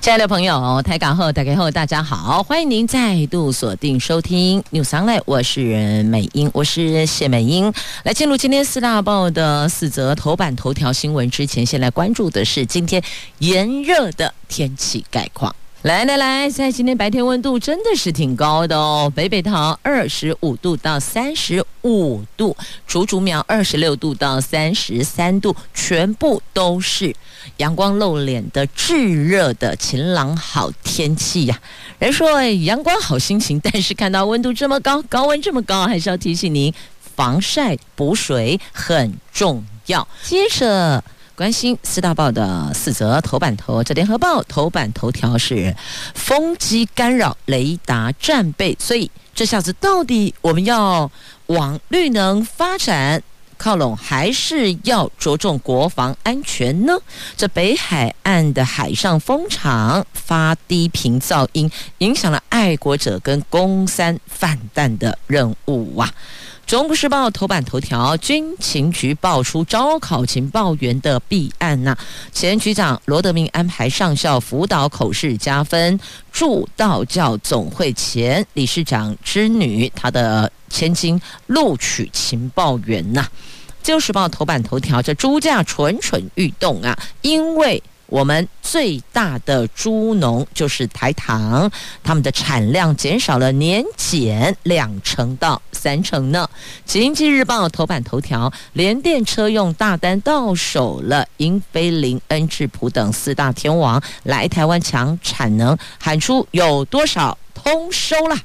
亲爱的朋友，台港后、台港后，大家好，欢迎您再度锁定收听 News Online，我是美英，我是谢美英。来进入今天四大报的四则头版头条新闻之前，先来关注的是今天炎热的天气概况。来来来，现在今天白天温度真的是挺高的哦，北北桃二十五度到三十五度，竹竹苗二十六度到三十三度，全部都是阳光露脸的炙热的晴朗好天气呀、人说阳光好心情，但是看到温度这么高，高温这么高，还是要提醒您防晒补水很重要。接着。关心四大报的四则头版头，这联合报头版头条是风机干扰雷达战备，所以这下子到底我们要往绿能发展靠拢，还是要着重国防安全呢？这北海岸的海上风场发低频噪音，影响了爱国者跟供三犯弹的任务啊！中国时报头版头条：军情局爆出招考情报员的弊案呐、啊，前局长罗德明安排上校辅导口试加分，驻道教总会前理事长之女，她的千金录取情报员呐、啊。自由时报头版头条：这猪价蠢蠢欲动啊，因为。我们最大的猪农就是台糖，他们的产量减少了年减两成到三成呢。经济日报头版头条：联电车用大单到手了，英飞凌、恩智浦等四大天王来台湾抢产能，喊出有多少通收了。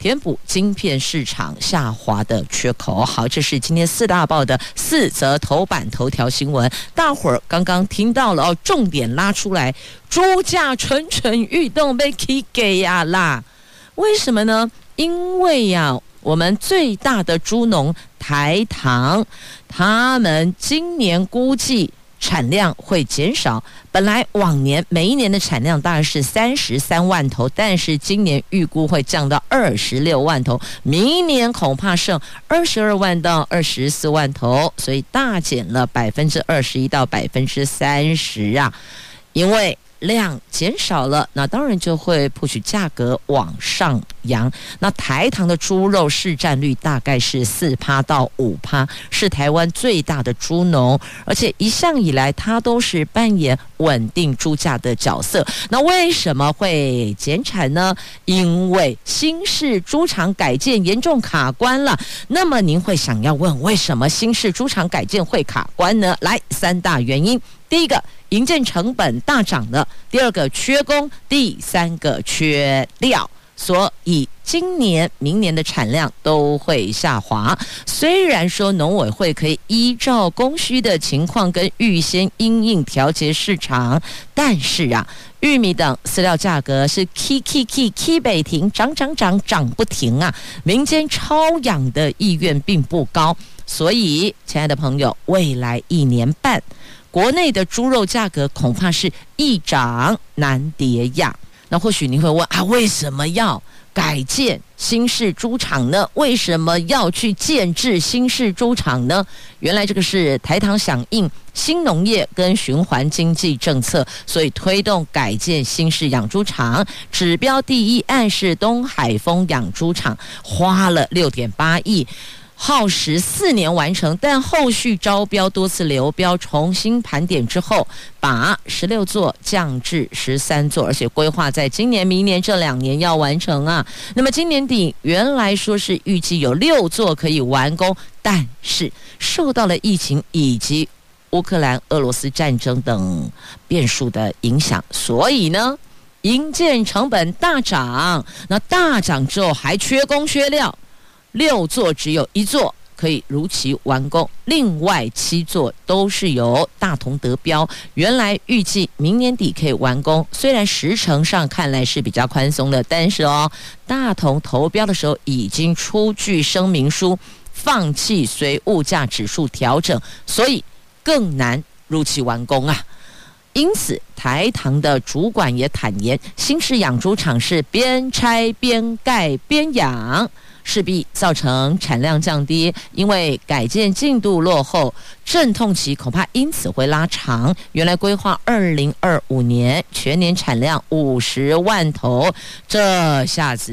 填补晶片市场下滑的缺口。好，这是今天四大报的四则头版头条新闻。大伙儿刚刚听到了哦，重点拉出来，猪价蠢蠢欲动，被 K 给呀啦！为什么呢？因为呀，我们最大的猪农台糖，他们今年估计。产量会减少，本来往年每一年的产量大概是三十三万头，但是今年预估会降到二十六万头，明年恐怕剩二十二万到二十四万头，所以大减了百分之二十一到百分之三十啊，因为。量减少了，那当然就会 push 价格往上扬。那台糖的猪肉市占率大概是四趴到五趴，是台湾最大的猪农，而且一向以来它都是扮演稳定猪价的角色。那为什么会减产呢？因为新式猪场改建严重卡关了。那么您会想要问，为什么新式猪场改建会卡关呢？来，三大原因。第一个，营建成本大涨了；第二个，缺工；第三个，缺料。所以今年、明年的产量都会下滑。虽然说农委会可以依照供需的情况跟预先因应调节市场，但是啊，玉米等饲料价格是 K K K K 北停，涨涨涨涨不停啊！民间超养的意愿并不高，所以，亲爱的朋友，未来一年半。国内的猪肉价格恐怕是易涨难跌呀。那或许你会问啊，为什么要改建新式猪场呢？为什么要去建制新式猪场呢？原来这个是台糖响应新农业跟循环经济政策，所以推动改建新式养猪场。指标第一案是东海丰养猪场，花了六点八亿。耗时四年完成，但后续招标多次流标，重新盘点之后，把十六座降至十三座，而且规划在今年、明年这两年要完成啊。那么今年底原来说是预计有六座可以完工，但是受到了疫情以及乌克兰、俄罗斯战争等变数的影响，所以呢，营建成本大涨。那大涨之后还缺工缺料。六座只有一座可以如期完工，另外七座都是由大同得标。原来预计明年底可以完工，虽然时程上看来是比较宽松的，但是哦，大同投标的时候已经出具声明书，放弃随物价指数调整，所以更难如期完工啊。因此，台糖的主管也坦言，新式养猪场是边拆边盖边养。势必造成产量降低，因为改建进度落后，阵痛期恐怕因此会拉长。原来规划二零二五年全年产量五十万头，这下子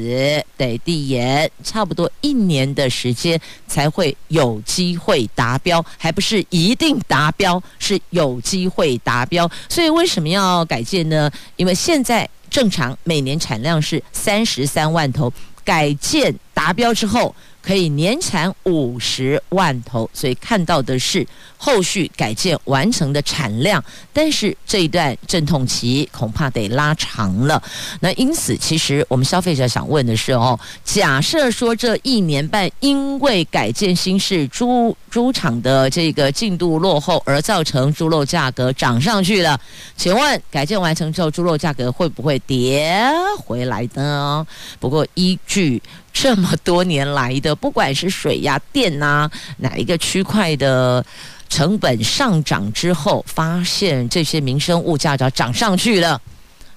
得递延差不多一年的时间才会有机会达标，还不是一定达标，是有机会达标。所以为什么要改建呢？因为现在正常每年产量是三十三万头。改建达标之后，可以年产五十万头，所以看到的是后续改建完成的产量，但是这一段阵痛期恐怕得拉长了。那因此，其实我们消费者想问的是哦，假设说这一年半因为改建新式猪猪场的这个进度落后，而造成猪肉价格涨上去了，请问改建完成之后，猪肉价格会不会跌回来呢？不过依据。这么多年来的，不管是水呀、电呐，哪一个区块的成本上涨之后，发现这些民生物价就涨上去了，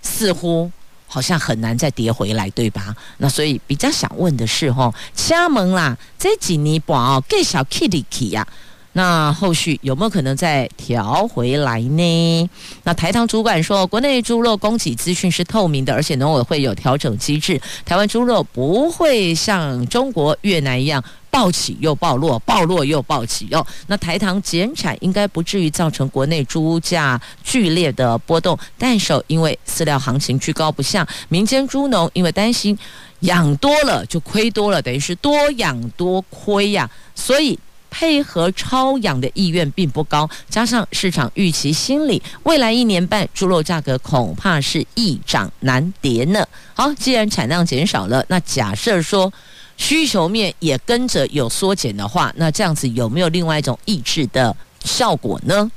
似乎好像很难再跌回来，对吧？那所以比较想问的是，吼，加盟啦，这几年不哦，更小 kitty 呀。那后续有没有可能再调回来呢？那台糖主管说，国内猪肉供给资讯是透明的，而且农委会有调整机制，台湾猪肉不会像中国、越南一样暴起又暴落，暴落又暴起哦。那台糖减产应该不至于造成国内猪价剧烈的波动，但是因为饲料行情居高不下，民间猪农因为担心养多了就亏多了，等于是多养多亏呀，所以。配合超养的意愿并不高，加上市场预期心理，未来一年半猪肉价格恐怕是易涨难跌呢。好，既然产量减少了，那假设说需求面也跟着有缩减的话，那这样子有没有另外一种抑制的效果呢？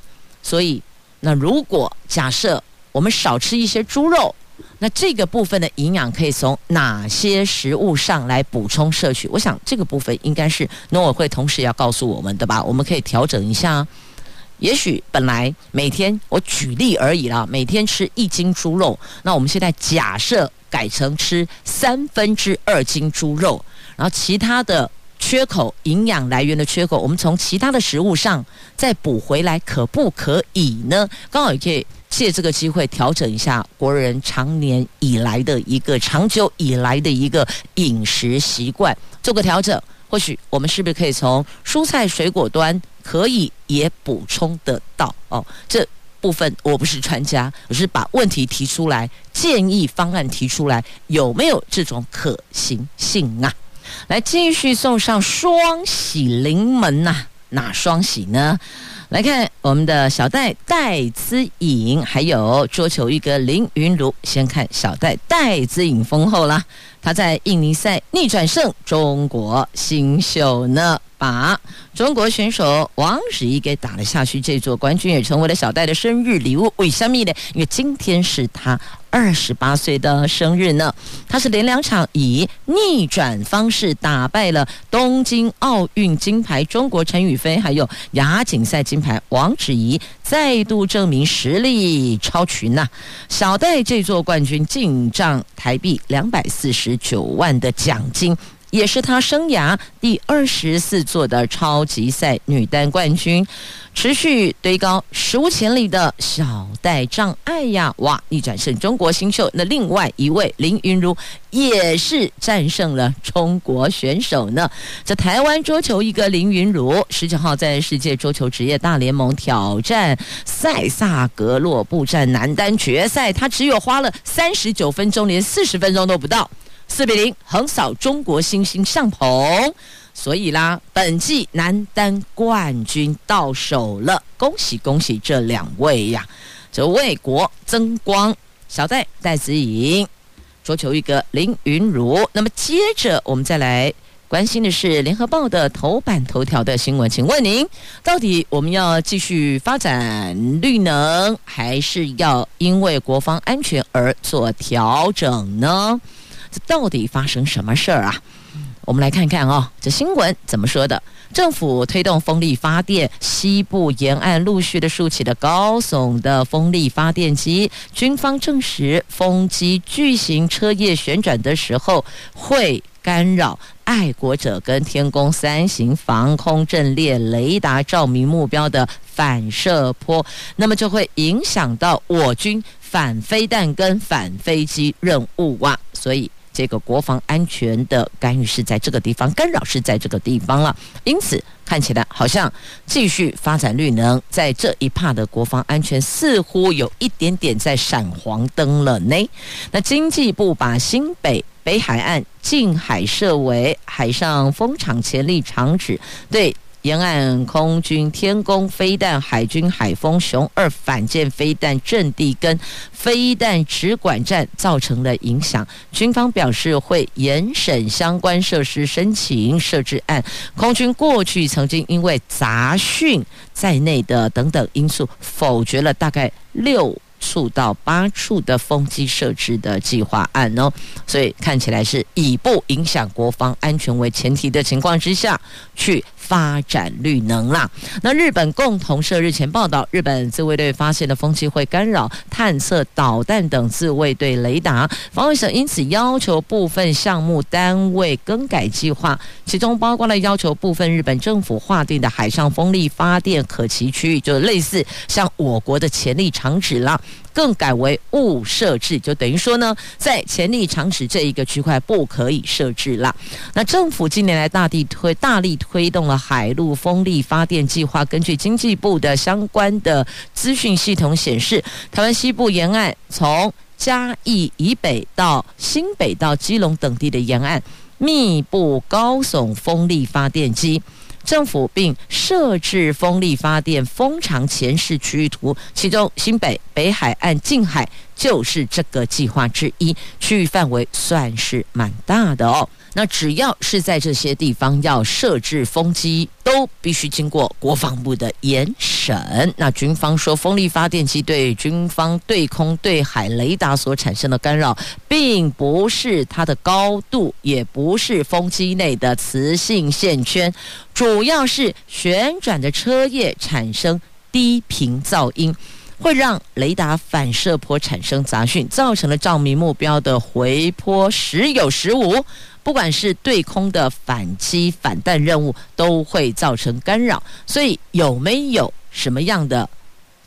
所以，那如果假设我们少吃一些猪肉。那这个部分的营养可以从哪些食物上来补充摄取？我想这个部分应该是农委会同时要告诉我们的吧？我们可以调整一下。也许本来每天我举例而已啦，每天吃一斤猪肉，那我们现在假设改成吃三分之二斤猪肉，然后其他的缺口营养来源的缺口，我们从其他的食物上再补回来，可不可以呢？刚好也可以。借这个机会调整一下国人长年以来的一个长久以来的一个饮食习惯，做个调整，或许我们是不是可以从蔬菜水果端可以也补充得到？哦，这部分我不是专家，我是把问题提出来，建议方案提出来，有没有这种可行性啊？来继续送上双喜临门呐、哪双喜呢？来看我们的小戴戴姿颖，还有桌球一哥林云儒。先看小戴戴姿颖丰厚啦，他在印尼赛逆转胜中国新秀呢，把中国选手王芷怡给打了下去。这座冠军也成为了小戴的生日礼物。为什么呢？因为今天是他。二十八岁的生日呢，他是连两场以逆转方式打败了东京奥运金牌中国陈雨菲，还有亚锦赛金牌王芷怡，再度证明实力超群呐、小戴这座冠军进账台币两百四十九万的奖金。也是她生涯第二十四座的超级赛女单冠军，持续堆高史无前例的小戴障碍呀！哇，逆转胜中国新秀。那另外一位林昀儒也是战胜了中国选手呢。在台湾桌球一哥林昀儒十九号在世界桌球职业大联盟挑战塞萨格洛布战男单决赛，他只有花了三十九分钟，连四十分钟都不到。四比零横扫中国新星向鹏，所以啦，本季男单冠军到手了，恭喜恭喜这两位呀！这为国争光，小戴戴子颖，桌球一哥林云儒。那么接着我们再来关心的是联合报的头版头条的新闻，请问您到底我们要继续发展绿能，还是要因为国防安全而做调整呢？这到底发生什么事儿啊？我们来看看哦，这新闻怎么说的？政府推动风力发电，西部沿岸陆续的竖起了高耸的风力发电机。军方证实，风机巨型车叶旋转的时候会干扰爱国者跟天弓三型防空阵列雷达照明目标的反射波，那么就会影响到我军反飞弹跟反飞机任务啊，所以。这个国防安全的干预是在这个地方，干扰是在这个地方了。因此，看起来好像继续发展绿能，在这一趴的国防安全似乎有一点点在闪黄灯了呢。那经济部把新北北海岸近海设为海上风场潜力场址，对。沿岸空军天宫飞弹、海军海风熊二反舰飞弹阵地跟飞弹指管站造成了影响，军方表示会严审相关设施申请设置案。空军过去曾经因为杂讯在内的等等因素，否决了大概六处到八处的风机设置的计划案哦，所以看起来是以不影响国防安全为前提的情况之下去。发展绿能啦。那日本共同社日前报道，日本自卫队发现的风机会干扰探测导弹等自卫队雷达，防卫省因此要求部分项目单位更改计划，其中包括了要求部分日本政府划定的海上风力发电可期区域，就类似像我国的潜力场址啦。更改为误设置，就等于说呢，在潜力场址这一个区块不可以设置了。那政府近年来大力推大力推动了海陆风力发电计划。根据经济部的相关的资讯系统显示，台湾西部沿岸从嘉义以北到新北到基隆等地的沿岸，密布高耸风力发电机。政府并设置风力发电风场前示区域图，其中新北北海岸近海就是这个计划之一，区域范围算是蛮大的哦。那只要是在这些地方要设置风机，都必须经过国防部的严审。那军方说，风力发电机对军方对空对海雷达所产生的干扰，并不是它的高度，也不是风机内的磁性线圈，主要是旋转的车叶产生低频噪音，会让雷达反射波产生杂讯，造成了照明目标的回波时有时无。不管是对空的反击反弹任务，都会造成干扰。所以有没有什么样的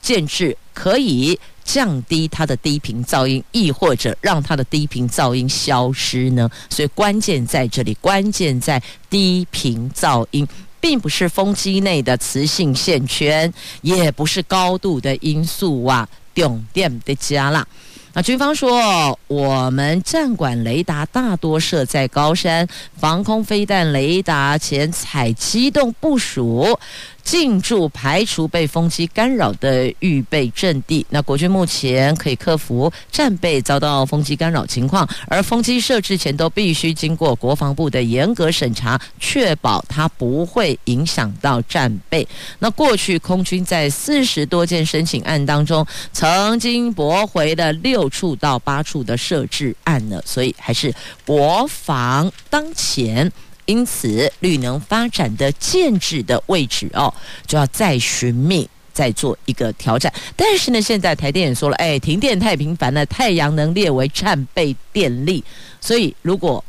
建制可以降低它的低频噪音，亦或者让它的低频噪音消失呢？所以关键在这里，关键在低频噪音，并不是风机内的磁性线圈，也不是高度的因素啊，重点的加啦。那军方说，我们战管雷达大多设在高山，防空飞弹雷达前采机动部署。进驻排除被风机干扰的预备阵地。那国军目前可以克服战备遭到风机干扰情况，而风机设置前都必须经过国防部的严格审查，确保它不会影响到战备。那过去空军在四十多件申请案当中，曾经驳回了六处到八处的设置案呢，所以还是国防当前。因此，绿能发展的建制的位置哦，就要再寻觅，再做一个挑战。但是呢，现在台电也说了，哎，停电太频繁了，太阳能列为战备电力，所以如果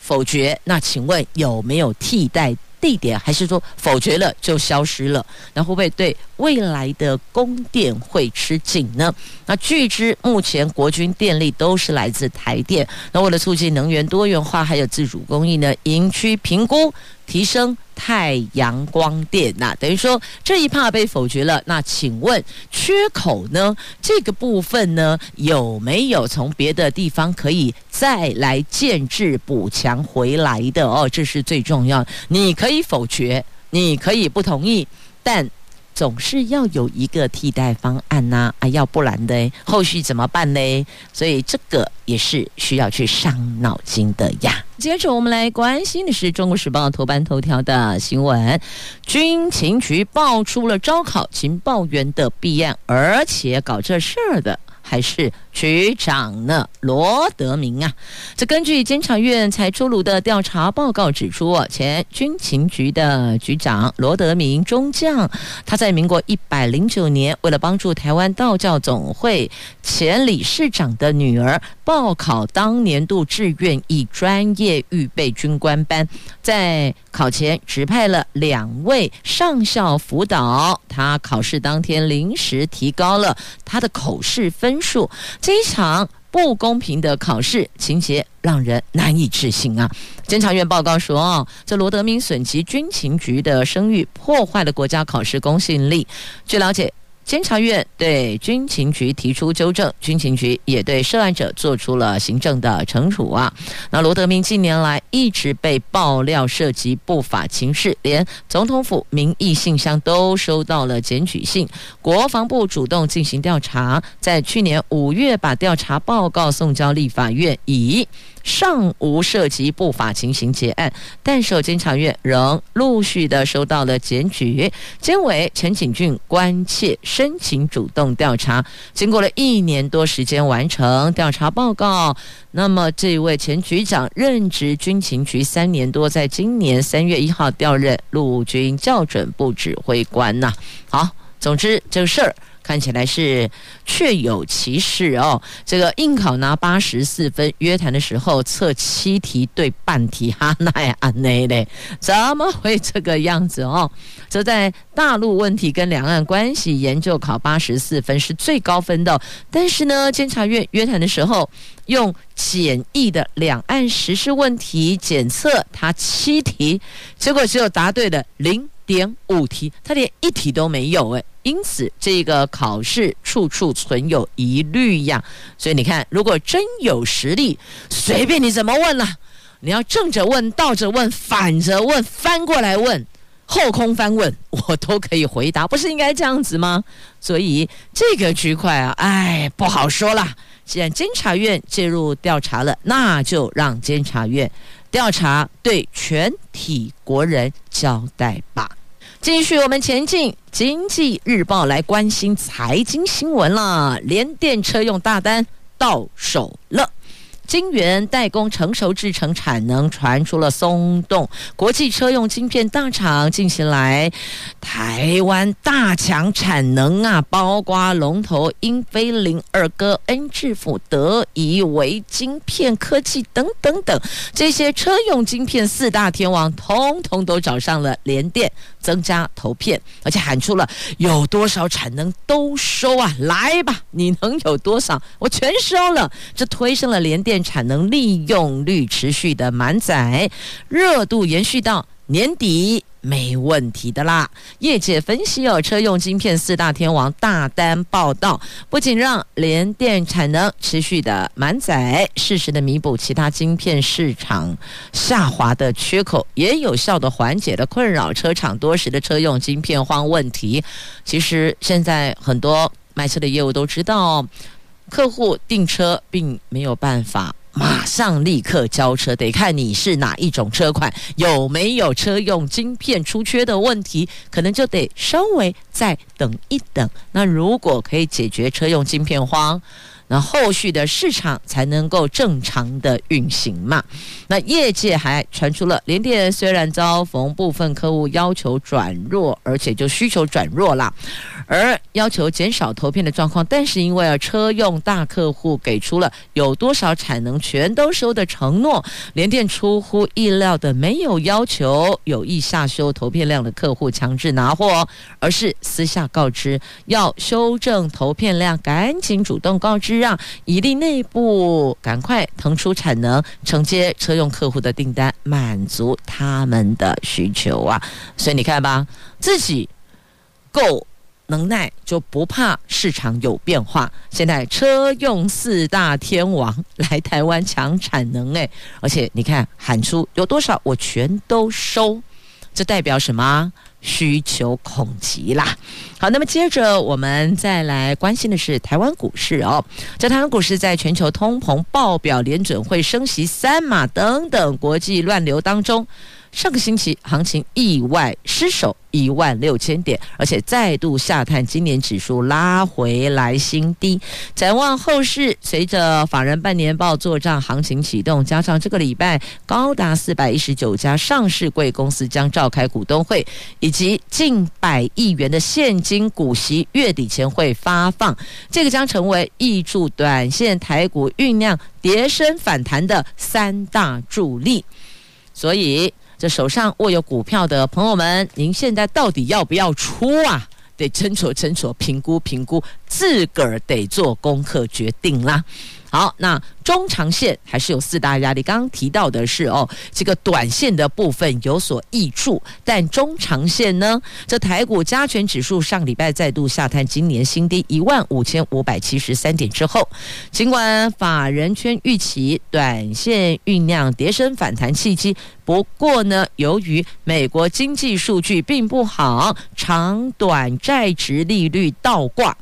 否决，那请问有没有替代？地点还是说否决了就消失了？那会不会对未来的供电会吃紧呢？那据知目前国军电力都是来自台电。那为了促进能源多元化，还有自主供应呢，营区评估。提升太阳光电，那等于说这一怕被否决了。那请问缺口呢？这个部分呢，有没有从别的地方可以再来建置补强回来的？哦，这是最重要。你可以否决，你可以不同意，但。总是要有一个替代方案呐，啊，要不然的后续怎么办呢？所以这个也是需要去伤脑筋的呀。接着我们来关心的是《中国时报》头版头条的新闻：军情局爆出了招考情报员的弊案，而且搞这事儿的还是局长呢，罗德明啊，这根据监察院才出炉的调查报告指出，前军情局的局长罗德明中将，他在民国一百零九年，为了帮助台湾道教总会前理事长的女儿报考当年度志愿役专业预备军官班，在考前指派了两位上校辅导，他考试当天临时提高了他的口试分数。这一场不公平的考试情节让人难以置信啊！监察院报告说，这罗德明损及军情局的声誉，破坏了国家考试公信力。据了解。监察院对军情局提出纠正，军情局也对涉案者做出了行政的惩处啊。那罗德明近年来一直被爆料涉及不法情事，连总统府民意信箱都收到了检举信。国防部主动进行调查，在去年五月把调查报告送交立法院，以尚无涉及不法情形结案，但是监察院仍陆续的收到了检举。监委陈景俊关切申请主动调查，经过了一年多时间完成调查报告。那么这位前局长任职军情局三年多，在今年三月一号调任陆军校准部指挥官呐。好，总之这个事儿。看起来是确有其事哦。这个应考拿八十四分，约谈的时候测七题对半题，哈，那也安内嘞？怎么会这个样子哦？则在大陆问题跟两岸关系研究考八十四分是最高分的，但是呢，监察院约谈的时候用简易的两岸时事问题检测他七题，结果只有答对的零点五题，他连一题都没有诶。因此，这个考试处处存有疑虑呀。所以你看，如果真有实力，随便你怎么问了，你要正着问、倒着问、反着问、翻过来问、后空翻问，我都可以回答，不是应该这样子吗？所以这个区块啊，哎，不好说了。既然监察院介入调查了，那就让监察院调查，对全体国人交代吧。继续我们前进，《经济日报》来关心财经新闻了，连电车用大单到手了。晶圆代工成熟制程产能传出了松动，国际车用晶片大厂近期来台湾大抢产能啊，包括龙头英飞凌、二哥恩智浦、德仪微晶片科技等等等，这些车用晶片四大天王，通通都找上了联电，增加投片，而且喊出了有多少产能都收啊，来吧，你能有多少，我全收了，这推升了联电。产能利用率持续的满载，热度延续到年底没问题的啦。业界分析哦，车用晶片四大天王大单报道，不仅让联电产能持续的满载，适时的弥补其他晶片市场下滑的缺口，也有效的缓解了困扰车厂多时的车用晶片荒问题。其实现在很多卖车的业务都知道。客户订车并没有办法马上立刻交车，得看你是哪一种车款，有没有车用晶片出缺的问题，可能就得稍微再等一等。那如果可以解决车用晶片荒，那后续的市场才能够正常的运行嘛？那业界还传出了联电虽然遭逢部分客户要求转弱，而且就需求转弱啦，而要求减少投片的状况，但是因为啊车用大客户给出了有多少产能全都收的承诺，联电出乎意料的没有要求有意下修投片量的客户强制拿货，而是私下告知要修正投片量，赶紧主动告知。让以利内部赶快腾出产能，承接车用客户的订单，满足他们的需求啊！所以你看吧，自己够能耐，就不怕市场有变化。现在车用四大天王来台湾抢产能，诶，而且你看喊出有多少，我全都收，这代表什么？需求恐急啦！好，那么接着我们再来关心的是台湾股市哦。在台湾股市在全球通膨爆表、联准会升息三码等等国际乱流当中，上个星期行情意外失守一万六千点，而且再度下探今年指数拉回来新低。展望后市，随着法人半年报作账行情启动，加上这个礼拜高达四百一十九家上市柜公司将召开股东会，以及近百亿元的现金股息月底前会发放，这个将成为挹注短线台股酝酿跌升反弹的三大助力。所以。这手上握有股票的朋友们，您现在到底要不要出啊？得斟酌斟酌，评估评估，自个儿得做功课决定啦。好，那中长线还是有四大压力。刚刚提到的是哦，这个短线的部分有所挹注，但中长线呢？这台股加权指数上礼拜再度下探今年新低一万五千五百七十三点之后，尽管法人圈预期短线酝酿跌升反弹契机，不过呢，由于美国经济数据并不好，长短债殖利率倒挂。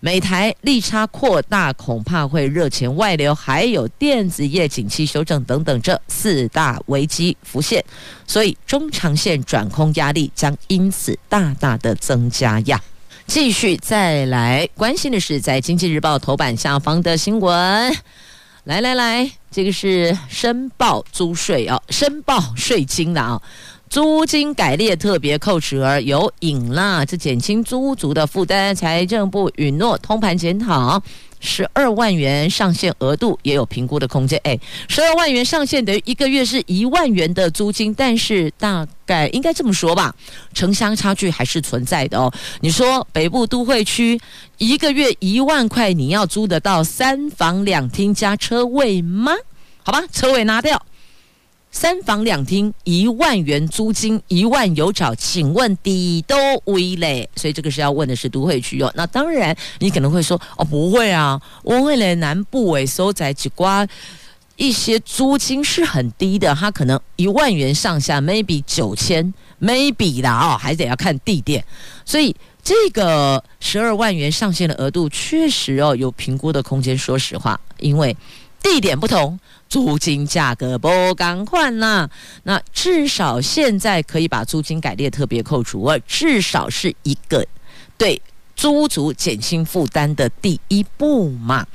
美台利差扩大，恐怕会热钱外流，还有电子业景气修正等等这四大危机浮现，所以中长线转空压力将因此大大的增加呀。继续再来关心的是，在经济日报头版下方的新闻，来来来，这个是申报租税哦，申报税金的啊、租金改列特别扣除额有影啦，这减轻租屋族的负担。财政部允诺通盘检讨，十二万元上限额度也有评估的空间。哎，十二万元上限等于一个月是一万元的租金，但是大概应该这么说吧，城乡差距还是存在的哦。你说北部都会区一个月一万块，你要租得到三房两厅加车位吗？好吧，车位拿掉。三房两厅一万元租金一万有找，请问底都为嘞？所以这个是要问的是都会区哦。那当然，你可能会说哦，不会啊，我会嘞南部诶收在几瓜一些租金是很低的，它可能一万元上下，maybe 九千，maybe 啦哦，还得要看地点。所以这个十二万元上限的额度确实哦有评估的空间。说实话，因为地点不同。租金价格不敢换啦，那至少现在可以把租金改列特别扣除额，至少是一个对租主减轻负担的第一步嘛。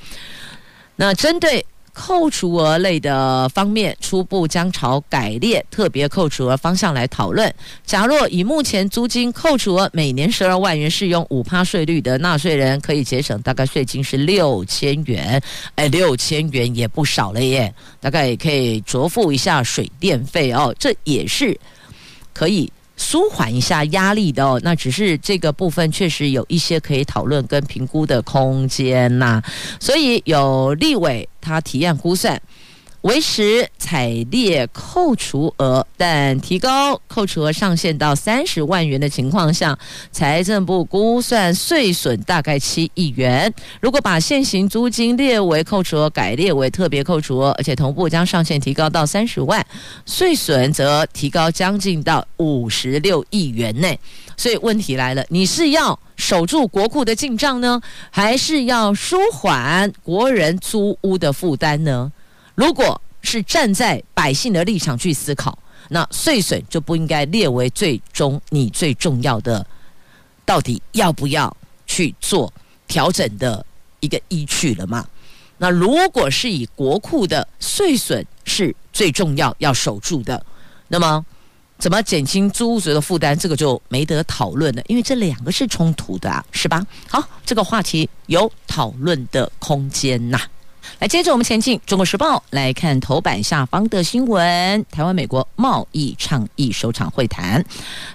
那针对。扣除额类的方面，初步将朝改列特别扣除额方向来讨论。假若以目前租金扣除额每年十二万元，适用五趴税率的纳税人，可以节省大概税金是六千元。哎，六千元也不少了耶，大概也可以酌付一下水电费哦。这也是可以。舒缓一下压力的哦，那只是这个部分确实有一些可以讨论跟评估的空间呐、所以有立委他提案估算。维持采列扣除额，但提高扣除额上限到三十万元的情况下，财政部估算税损大概七亿元。如果把现行租金列为扣除额，改列为特别扣除额，而且同步将上限提高到三十万，税损则提高将近到五十六亿元内。所以问题来了，你是要守住国库的进账呢，还是要舒缓国人租屋的负担呢？如果是站在百姓的立场去思考，那税损就不应该列为最终你最重要的，到底要不要去做调整的一个依据了吗？那如果是以国库的税损是最重要要守住的，那么怎么减轻租屋族的负担，这个就没得讨论了，因为这两个是冲突的啊，是吧？好，这个话题有讨论的空间呐。来，接着我们前进《中国时报》来看头版下方的新闻：台湾、美国贸易倡议首场会谈，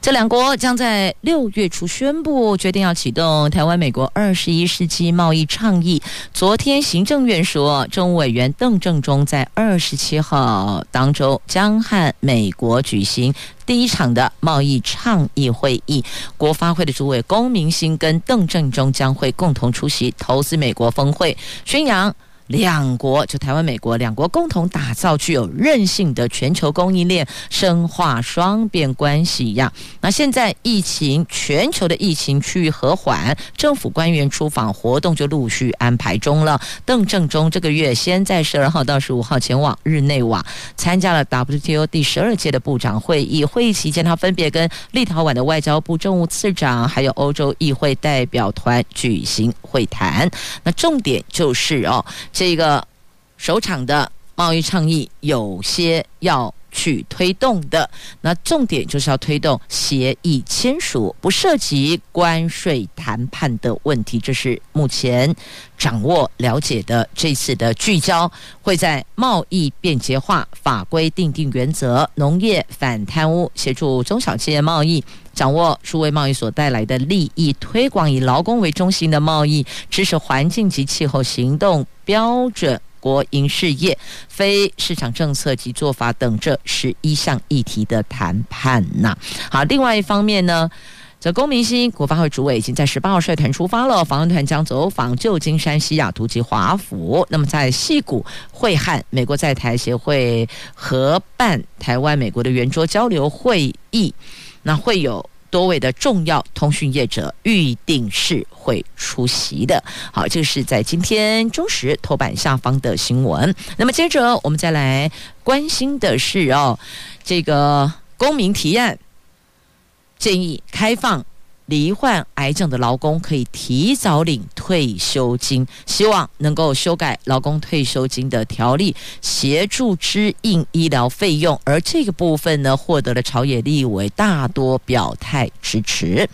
这两国将在六月初宣布决定要启动台湾、美国二十一世纪贸易倡议。昨天，行政院说，政务委员邓正中在二十七号当周将和美国举行第一场的贸易倡议会议。国发会的主委龚明鑫跟邓正中将会共同出席投资美国峰会，宣扬。两国就台湾、美国两国共同打造具有韧性的全球供应链，深化双边关系一样。那现在疫情全球的疫情趋于和缓，政府官员出访活动就陆续安排中了。邓正中这个月先在十二号到十五号前往日内瓦参加了 WTO 第十二届的部长会议，会议期间他分别跟立陶宛的外交部政务次长还有欧洲议会代表团举行会谈。那重点就是哦。这个首场的贸易倡议有些要去推动的，那重点就是要推动协议签署，不涉及关税谈判的问题。这是目前掌握了解的这次的聚焦，会在贸易便捷化、法规定定原则、农业反贪污、协助中小企业贸易、掌握数位贸易所带来的利益、推广以劳工为中心的贸易、支持环境及气候行动标准。国营事业、非市场政策及做法等这十一项议题的谈判呐。好，另外一方面呢，则公明鑫国发会主委已经在十八号率团出发了，访问团将走访旧金山、西雅图及华府。那么在西谷会汉美国在台协会合办台湾美国的圆桌交流会议，那会有。多位的重要通讯业者预定是会出席的。好，这是在今天中时头版下方的新闻。那么接着我们再来关心的是哦，这个公民提案建议开放。罹患癌症的劳工可以提早领退休金，希望能够修改劳工退休金的条例，协助支应医疗费用。而这个部分呢，获得了朝野立委大多表态支持。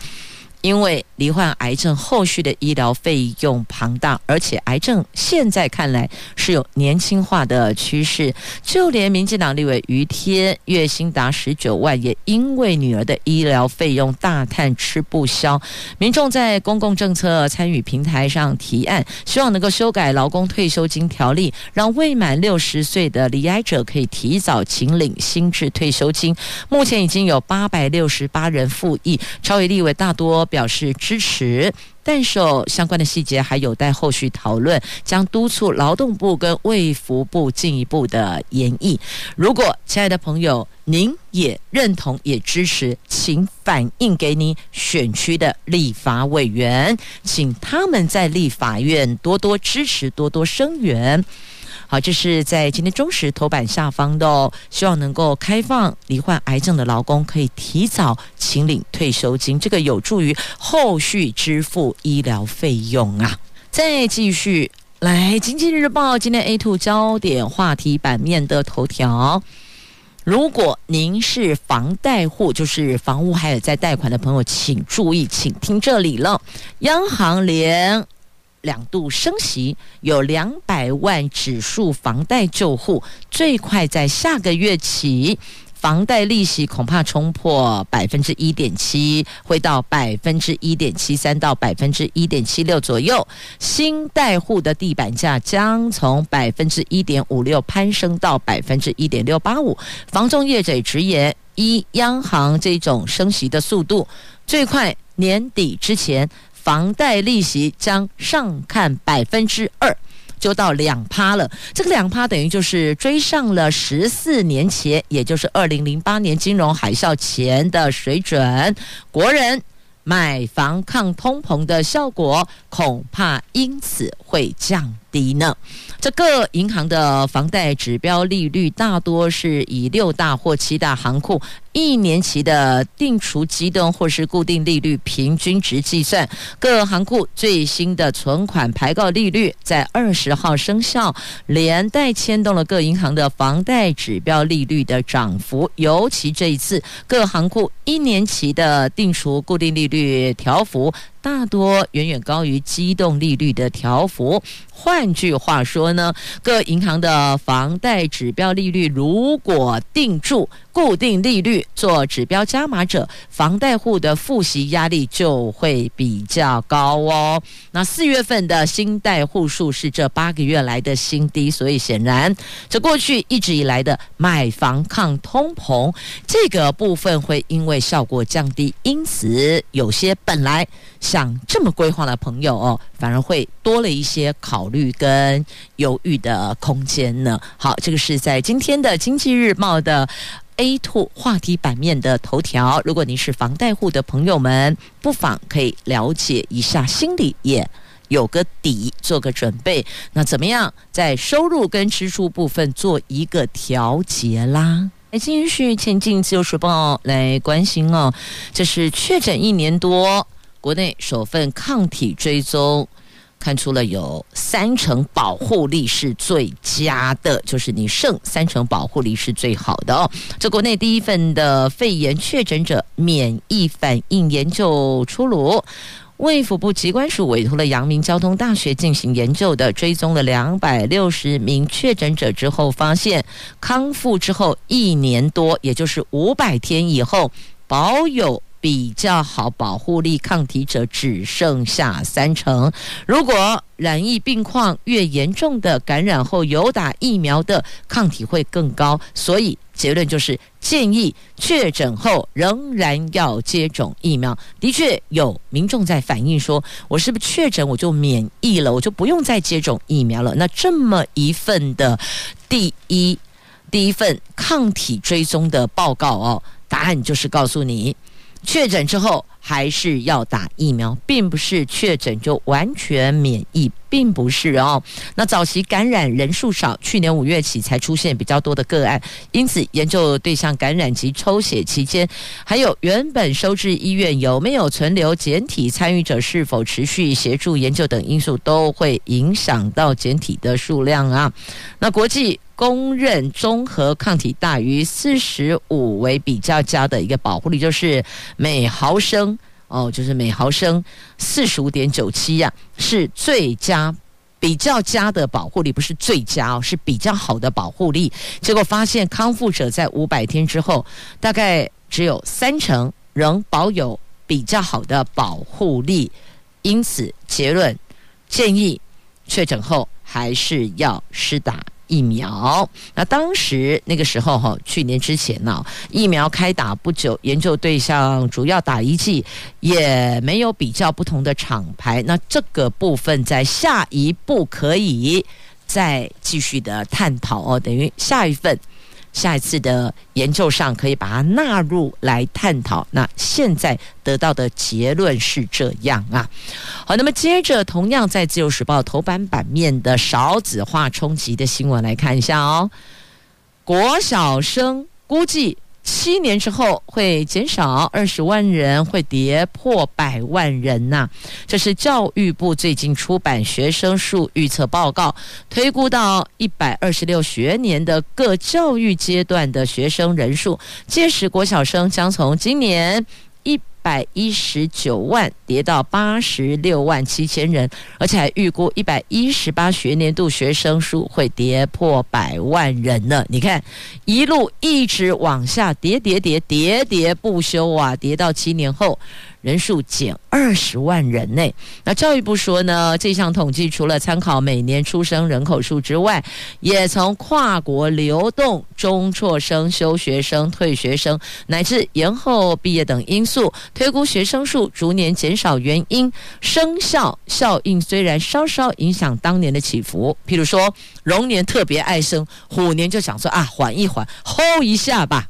因为罹患癌症后续的医疗费用庞大，而且癌症现在看来是有年轻化的趋势。就连民进党立委于天月薪达十九万，也因为女儿的医疗费用大叹吃不消。民众在公共政策参与平台上提案，希望能够修改劳工退休金条例，让未满六十岁的罹癌者可以提早请领新制退休金。目前已经有八百六十八人附议，朝野立委大多。表示支持，但是相关的细节还有待后续讨论，将督促劳动部跟卫福部进一步的研议。如果亲爱的朋友您也认同也支持，请反映给你选区的立法委员，请他们在立法院多多支持，多多声援。好，这是在今天中时头版下方的哦，希望能够开放罹患癌症的劳工可以提早请领退休金，这个有助于后续支付医疗费用啊。再继续来，《经济日报》今天 A two 焦点话题版面的头条，如果您是房贷户，就是房屋还有在贷款的朋友，请注意，请听这里了，央行连。两度升息，有两百万指数房贷旧户，最快在下个月起，房贷利息恐怕冲破百分之一点七，会到百分之一点七三到百分之一点七六左右。新贷户的地板价将从百分之一点五六攀升到百分之一点六八五。房仲业者直言，依央行这种升息的速度，最快年底之前。房贷利息将上看百分之二，就到两趴了。这个两趴等于就是追上了十四年前，也就是二零零八年金融海啸前的水准。国人买房抗通膨的效果，恐怕因此会降低呢。这各银行的房贷指标利率大多是以六大或七大行库一年期的定储机动或是固定利率平均值计算。各行库最新的存款排告利率在二十号生效，连带牵动了各银行的房贷指标利率的涨幅。尤其这一次，各行库一年期的定储固定利率调幅。大多远远高于机动利率的条幅。换句话说呢，各银行的房贷指标利率如果定住固定利率做指标加码者，房贷户的付息压力就会比较高哦。那四月份的新贷户数是这八个月来的新低，所以显然这过去一直以来的买房抗通膨这个部分会因为效果降低，因此有些本来想这么规划的朋友哦，反而会多了一些考虑跟犹豫的空间呢。好，这个是在今天的《经济日报》的。A two 话题版面的头条，如果您是房贷户的朋友们，不妨可以了解一下，心里也有个底，做个准备。那怎么样在收入跟支出部分做一个调节啦？来继续前进，自由时报来关心哦，这是确诊一年多，国内首份抗体追踪。看出了有三成保护力是最佳的，就是你剩三成保护力是最好的哦。这国内第一份的肺炎确诊者免疫反应研究出炉，卫福部疾管署委托了阳明交通大学进行研究的，追踪了两百六十名确诊者之后，发现康复之后一年多，也就是五百天以后，保有。比较好保护力抗体者只剩下三成，如果染疫病况越严重的感染后有打疫苗的抗体会更高，所以结论就是建议确诊后仍然要接种疫苗。的确有民众在反映说，我是不是确诊我就免疫了，我就不用再接种疫苗了？那这么一份的第一第一份抗体追踪的报告哦，答案就是告诉你。确诊之后还是要打疫苗，并不是确诊就完全免疫，并不是哦。那早期感染人数少，去年五月起才出现比较多的个案，因此研究对象感染及抽血期间，还有原本收治医院有没有存留检体，参与者是否持续协助研究等因素，都会影响到检体的数量啊。那国际。公认综合抗体大于四十五为比较佳的一个保护力，就是每毫升哦，就是每毫升四十五点九七呀，是最佳比较佳的保护力，不是最佳哦，是比较好的保护力。结果发现康复者在五百天之后，大概只有三成仍保有比较好的保护力，因此结论建议确诊后还是要施打。疫苗，那当时那个时候哈，去年之前呢，疫苗开打不久，研究对象主要打一剂，也没有比较不同的厂牌。那这个部分在下一步可以再继续的探讨哦，等于下一份。下一次的研究上可以把它纳入来探讨。那现在得到的结论是这样啊。好，那么接着同样在《自由时报》头版版面的少子化冲击的新闻来看一下哦。国小生估计。七年之后会减少二十万人，会跌破百万人呐、这是教育部最近出版学生数预测报告，推估到一百二十六学年的各教育阶段的学生人数，届时国小生将从今年一百一十九万跌到八十六万七千人，而且还预估一百一十八学年度学生数会跌破百万人呢。你看，一路一直往下跌，跌跌跌，跌不休啊，跌到七年后。人数减二十万人内，那教育部说呢，这项统计除了参考每年出生人口数之外，也从跨国流动、中辍生、休学生、退学生乃至延后毕业等因素，推估学生数逐年减少原因，生效效应虽然稍稍影响当年的起伏，譬如说龙年特别爱生，虎年就想说啊，缓一缓，hold 一下吧。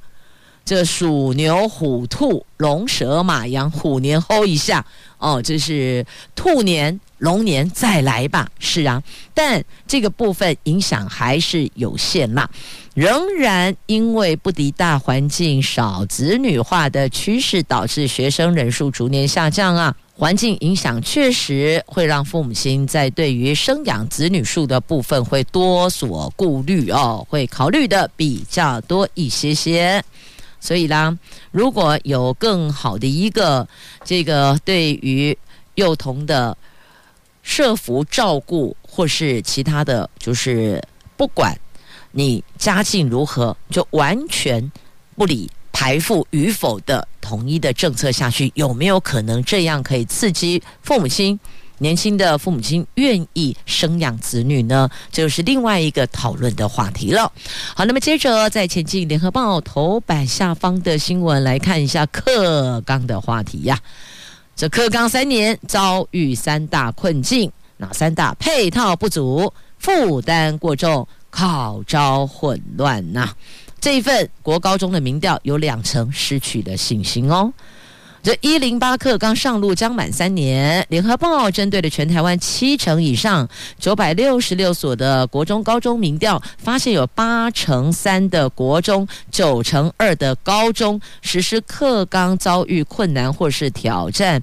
这鼠牛虎兔龙蛇马羊虎年吼一下哦，这是兔年龙年再来吧，是啊，但这个部分影响还是有限啦，仍然因为不敌大环境少子女化的趋势，导致学生人数逐年下降啊。环境影响确实会让父母亲在对于生养子女数的部分会多所顾虑哦，会考虑的比较多一些些。所以啦，如果有更好的一个这个对于幼童的设伏照顾，或是其他的就是不管你家境如何，就完全不理排富与否的统一的政策下去，有没有可能这样可以刺激父母亲？年轻的父母亲愿意生养子女呢？就是另外一个讨论的话题了。好，那么接着再前进，《联合报》头版下方的新闻来看一下课纲的话题呀。这课纲三年遭遇三大困境，哪三大？配套不足、负担过重、考招混乱呐。这一份国高中的民调有两成失去了信心哦。这一零八课纲上路将满三年，联合报针对了全台湾七成以上九百六十六所的国中高中民调，发现有八成三的国中、九成二的高中实施课纲遭遇困难或是挑战。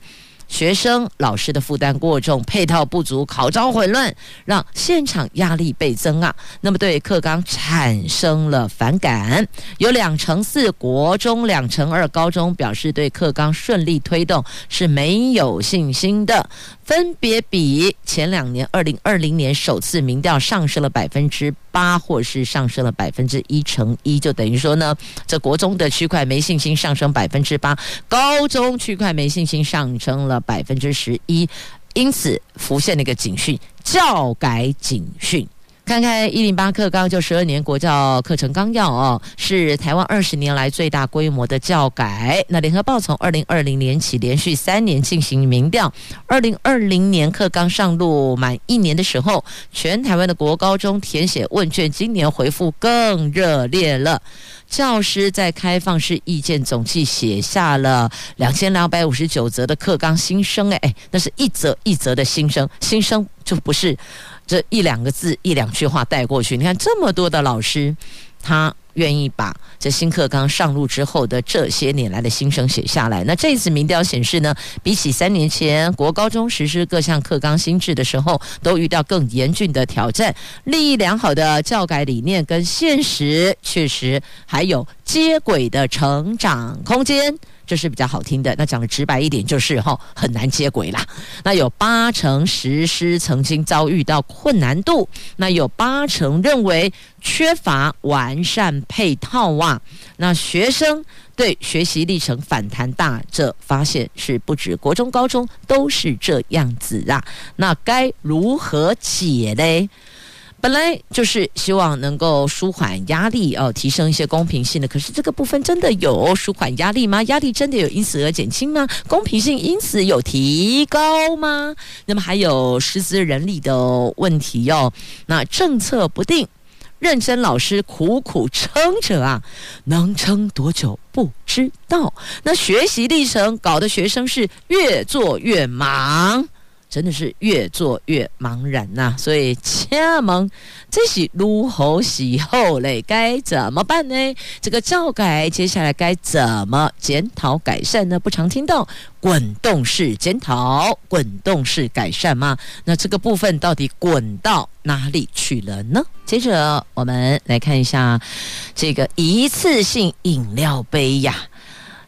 学生、老师的负担过重，配套不足，考招混乱，让现场压力倍增啊！那么对课纲产生了反感，有两成四国中、两成二高中表示对课纲顺利推动是没有信心的。分别比前两年，二零二零年首次民调上升了百分之八，或是上升了百分之一乘一，就等于说呢，这国中的区块没信心上升百分之八，高中区块没信心上升了百分之十一，因此浮现了一个警讯，教改警讯。看看一零八课纲就十二年国教课程纲要哦，是台湾二十年来最大规模的教改。那联合报从二零二零年起连续三年进行民调，二零二零年课纲上路满一年的时候，全台湾的国高中填写问卷，今年回复更热烈了。教师在开放式意见总计写下了两千两百五十九则的课纲心声，哎，那是一则一则的新生，新生就不是。这一两个字、一两句话带过去，你看这么多的老师，他愿意把这新课纲上路之后的这些年来的心声写下来。那这次民调显示呢，比起三年前国高中实施各项课纲新制的时候，都遇到更严峻的挑战。利益良好的教改理念跟现实确实还有接轨的成长空间。这是比较好听的，那讲的直白一点就是哈，很难接轨啦。那有八成实施曾经遭遇到困难度，那有八成认为缺乏完善配套啊。那学生对学习历程反弹大，这发现是不止国中、高中都是这样子啊。那该如何解嘞？本来就是希望能够舒缓压力哦，提升一些公平性的。可是这个部分真的有舒缓压力吗？压力真的有因此而减轻吗？公平性因此有提高吗？那么还有师资人力的问题哦。那政策不定，认真老师苦苦撑着啊，能撑多久不知道。那学习历程搞得学生是越做越忙。真的是越做越茫然呐、啊，所以请问这是如何是好嘞？该怎么办呢？这个教改接下来该怎么检讨改善呢？不常听到滚动式检讨、滚动式改善吗？那这个部分到底滚到哪里去了呢？接着我们来看一下这个一次性饮料杯呀。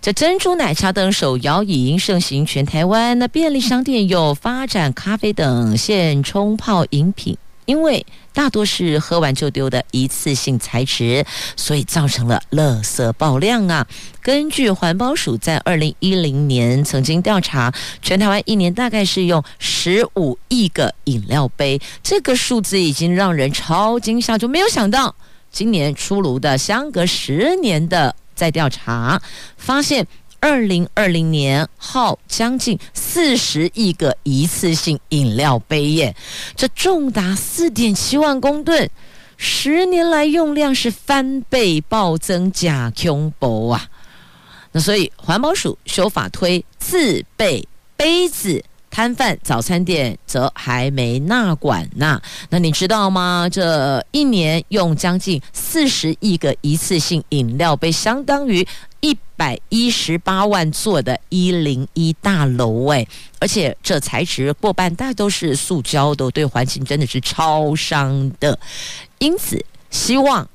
这珍珠奶茶等手摇饮盛行全台湾，那便利商店有发展咖啡等现冲泡饮品，因为大多是喝完就丢的一次性材质，所以造成了垃圾爆量啊。根据环保署在二零一零年曾经调查，全台湾一年大概是用十五亿个饮料杯，这个数字已经让人超惊吓，就没有想到今年出炉的相隔十年的。在调查发现，二零二零年耗将近四十亿个一次性饮料杯耶，这重达四点七万公吨，十年来用量是翻倍暴增，假恐怖啊！那所以环保署修法推自备杯子。摊贩早餐店则还没纳管呢。那你知道吗？这一年用将近四十亿个一次性饮料杯，相当于一百一十八万座的一零一大楼诶！而且这材质过半大都是塑胶的，对环境真的是超伤的。因此，希望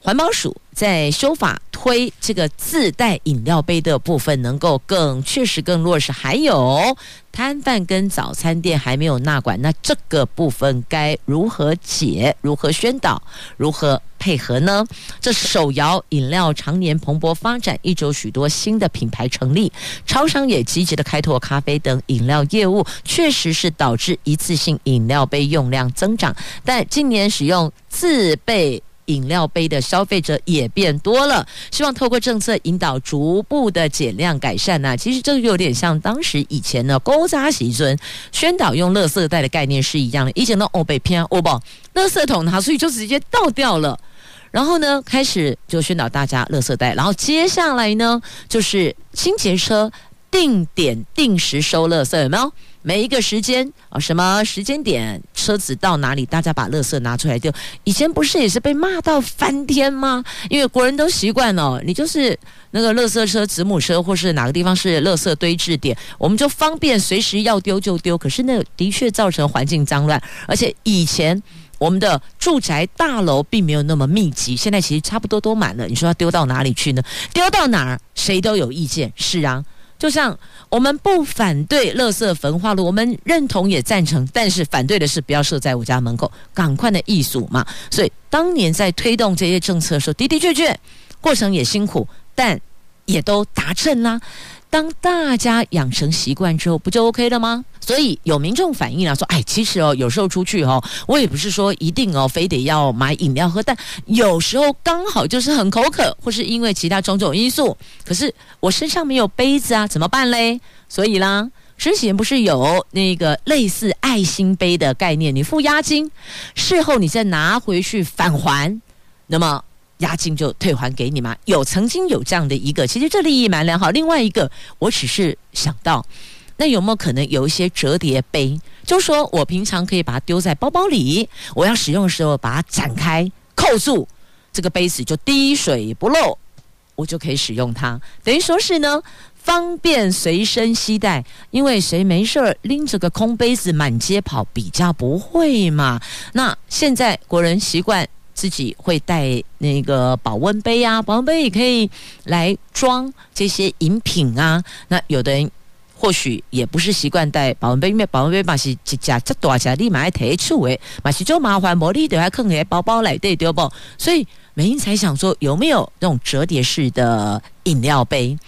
环保署在修法推这个自带饮料杯的部分，能够更确实更落实。还有摊贩跟早餐店还没有纳管，那这个部分该如何解？如何宣导？如何配合呢？这手摇饮料常年蓬勃发展，一周许多新的品牌成立，超商也积极的开拓咖啡等饮料业务，确实是导致一次性饮料杯用量增长。但近年使用自备饮料杯的消费者也变多了，希望透过政策引导，逐步的减量改善呢、啊。其实这个有点像当时以前呢，勾扎喜尊宣导用垃圾袋的概念是一样的。以前的欧北偏欧宝，垃圾桶拿出去就直接倒掉了。然后呢，开始就宣导大家垃圾袋，然后接下来呢，就是清洁车定点定时收垃圾，有没有？每一个时间啊，什么时间点车子到哪里，大家把垃圾拿出来丢。以前不是也是被骂到翻天吗？因为国人都习惯了，你就是那个垃圾车、子母车，或是哪个地方是垃圾堆置点，我们就方便随时要丢就丢。可是那的确造成环境脏乱，而且以前我们的住宅大楼并没有那么密集，现在其实差不多都满了。你说要丢到哪里去呢？丢到哪儿，谁都有意见。是啊。就像我们不反对垃圾焚化炉，我们认同也赞成，但是反对的是不要设在我家门口，赶快的艺术嘛。所以当年在推动这些政策的时候，的的确确过程也辛苦，但也都达成啦。当大家养成习惯之后，不就 OK 了吗？所以有民众反映啊，说，哎，其实哦，有时候出去哦，我也不是说一定哦，非得要买饮料喝，但有时候刚好就是很口渴，或是因为其他种种因素，可是我身上没有杯子啊，怎么办嘞？所以啦，之前不是有那个类似爱心杯的概念，你付押金，事后你再拿回去返还，那么。押金就退还给你吗？有曾经有这样的一个，其实这利益蛮良好。另外一个，我只是想到，那有没有可能有一些折叠杯？就说我平常可以把它丢在包包里，我要使用的时候把它展开扣住，这个杯子就滴水不漏，我就可以使用它。等于说是呢，方便随身携带。因为谁没事拎着个空杯子满街跑，比较不会嘛。那现在国人习惯。自己会带那个保温杯啊，保温杯也可以来装这些饮品啊。那有的人或许也不是习惯带保温杯，因为保温杯嘛是一家这大家立马还提出诶，嘛是就麻烦，茉莉都要放在包包来对对不？所以美英才想说，有没有那种折叠式的饮料杯？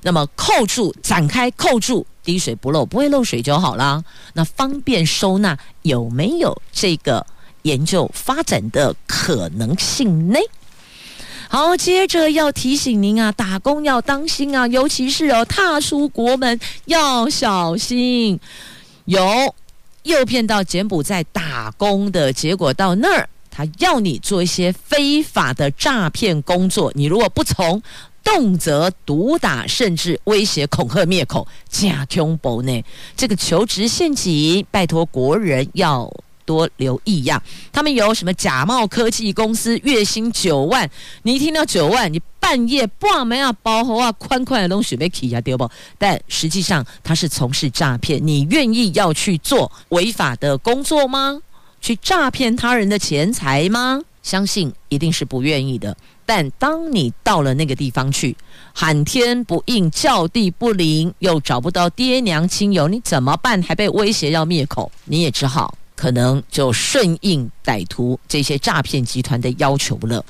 那么扣住、展开、扣住，滴水不漏，不会漏水就好啦。那方便收纳，有没有这个？研究发展的可能性呢？好，接着要提醒您啊，打工要当心啊，尤其是哦，踏出国门要小心。有诱骗到柬埔寨打工的结果，到那儿他要你做一些非法的诈骗工作，你如果不从，动辄毒打，甚至威胁恐吓灭口，假恐怖呢？这个求职陷阱，拜托国人要。多留意呀！他们有什么假冒科技公司，月薪九万？你一听到九万，你半夜半没啊包红啊宽宽的东西没起呀丢不？但实际上他是从事诈骗，你愿意要去做违法的工作吗？去诈骗他人的钱财吗？相信一定是不愿意的。但当你到了那个地方去，喊天不应，叫地不灵，又找不到爹娘亲友，你怎么办？还被威胁要灭口，你也只好。可能就顺应歹徒这些诈骗集团的要求了。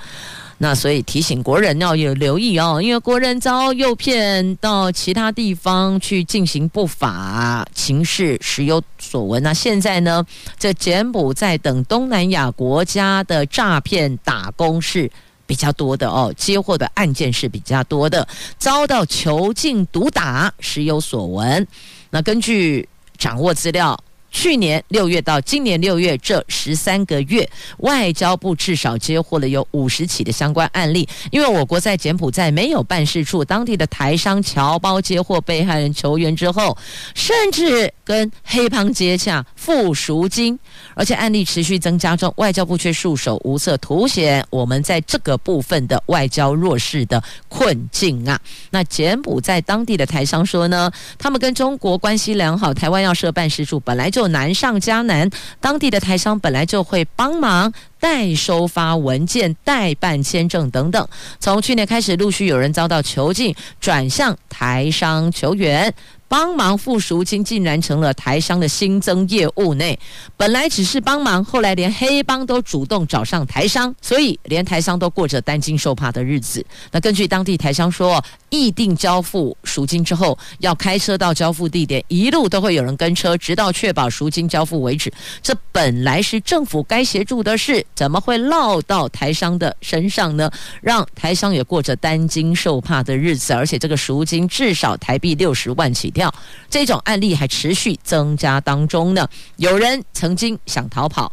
那所以提醒国人要有留意哦，因为国人遭诱骗到其他地方去进行不法情事，时有所闻。那现在呢，这柬埔寨等东南亚国家的诈骗打工是比较多的哦，接获的案件是比较多的，遭到囚禁毒打，时有所闻。那根据掌握资料。去年六月到今年六月这十三个月，外交部至少接获了有五十起的相关案例。因为我国在柬埔寨没有办事处，当地的台商侨胞接获被害人求援之后，甚至跟黑帮接洽，付赎金，而且案例持续增加中，外交部却束手无策，凸显我们在这个部分的外交弱势的困境啊。那柬埔寨当地的台商说呢，他们跟中国关系良好，台湾要设办事处本来就难上加难，当地的台商本来就会帮忙代收发文件、代办签证等等。从去年开始，陆续有人遭到囚禁，转向台商求援。帮忙付赎金竟然成了台商的新增业务内，本来只是帮忙，后来连黑帮都主动找上台商，所以连台商都过着担惊受怕的日子。那根据当地台商说，议定交付赎金之后，要开车到交付地点，一路都会有人跟车，直到确保赎金交付为止。这本来是政府该协助的事，怎么会落到台商的身上呢？让台商也过着担惊受怕的日子，而且这个赎金至少台币六十万起。跳，这种案例还持续增加当中呢。有人曾经想逃跑。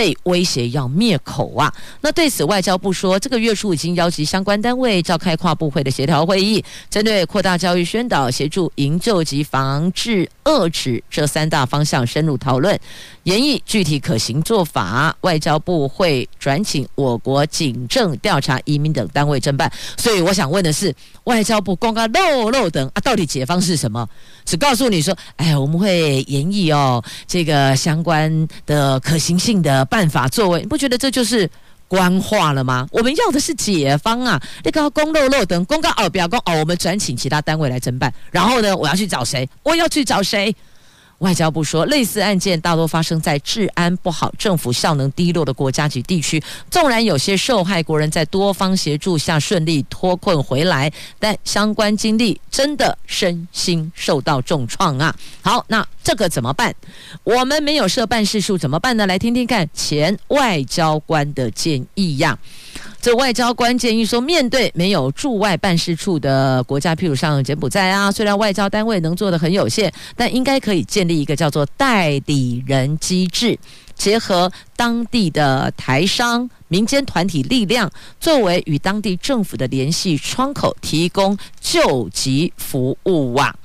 被威胁要灭口啊！那对此，外交部说，这个月初已经邀集相关单位召开跨部会的协调会议，针对扩大教育宣导、协助营救及防治遏止这三大方向深入讨论，研议具体可行做法。外交部会转请我国警政、调查、移民等单位侦办。所以，我想问的是，外交部公告漏漏等啊，到底解方是什么？只告诉你说，哎，我们会研议哦，这个相关的可行性的。办法作为，你不觉得这就是官话了吗？我们要的是解方啊！那个公漏漏等公告哦，表公哦，我们转请其他单位来侦办。然后呢，我要去找谁？我要去找谁？外交部说，类似案件大多发生在治安不好、政府效能低落的国家及地区。纵然有些受害国人在多方协助下顺利脱困回来，但相关经历真的身心受到重创啊！好，那这个怎么办？我们没有设办事处怎么办呢？来听听看前外交官的建议呀。这外交官建议说，面对没有驻外办事处的国家，譬如像柬埔寨啊，虽然外交单位能做的很有限，但应该可以建立一个叫做代理人机制，结合当地的台商、民间团体力量，作为与当地政府的联系窗口，提供救急服务啊。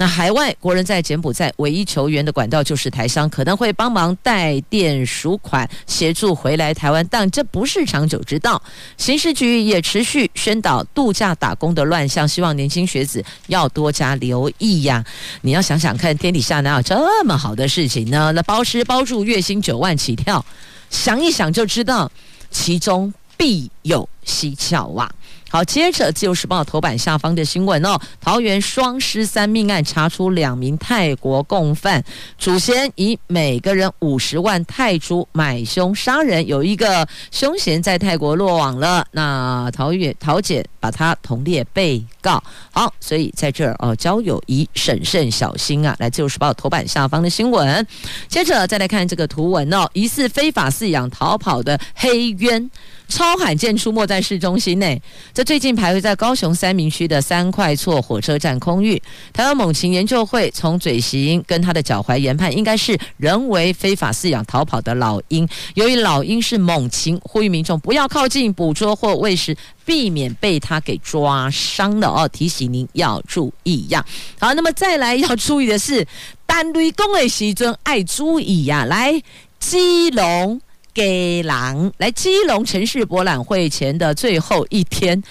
那海外国人在柬埔寨唯一求援的管道就是台商，可能会帮忙代垫赎款，协助回来台湾，但这不是长久之道。刑事局也持续宣导度假打工的乱象，希望年轻学子要多加留意呀。你要想想看，天底下哪有这么好的事情呢？那包吃包住，月薪九万起跳，想一想就知道其中必有 蹊跷啊。好，接着《自由时报》头版下方的新闻哦，桃园双尸三命案查出两名泰国共犯，主嫌以每个人五十万泰铢买凶杀人，有一个凶嫌在泰国落网了，那桃园桃姐把他同列被告。好，所以在这儿哦，交友宜审慎小心啊！来，《自由时报》头版下方的新闻，接着再来看这个图文哦，疑似非法饲养逃跑的黑鸢。超罕见出没在市中心内，这最近徘徊在高雄三民区的三块厝火车站空域。台湾猛禽研究会从嘴型跟它的脚踝研判，应该是人为非法饲养逃跑的老鹰。由于老鹰是猛禽，呼吁民众不要靠近捕捉或喂食，避免被它给抓伤了哦。提醒您要注意呀。好，那么再来要注意的是，单雷公的时阵爱注意呀。来，基隆。给狼来基隆城市博览会前的最后一天，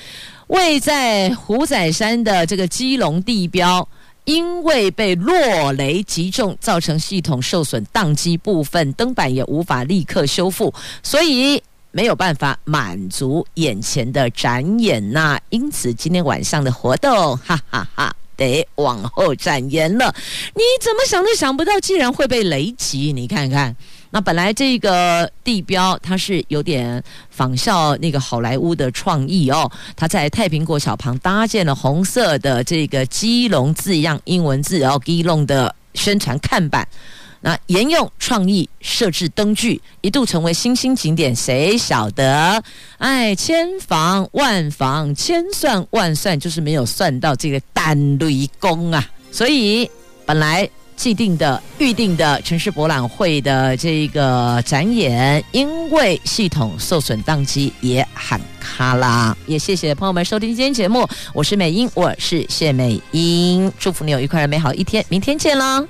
位在虎仔山的这个基隆地标，因为被落雷击中，造成系统受损，宕机部分灯板也无法立刻修复，所以没有办法满足眼前的展演呐、因此今天晚上的活动，哈哈哈，哈，得往后展延了。你怎么想都想不到，竟然会被雷击，你看看。那本来这个地标它是有点仿效那个好莱坞的创意哦，它在太平国小旁搭建了红色的这个基隆字样英文字，然后基隆的宣传看板。那沿用创意设置灯具，一度成为新兴景点。谁晓得？哎，千防万防，千算万算，就是没有算到这个单雷公啊！所以本来。既定的、预定的城市博览会的这个展演，因为系统受损宕机也喊卡啦。也谢谢朋友们收听今天节目，我是美英，我是谢美英，祝福你有愉快的美好一天，明天见啦。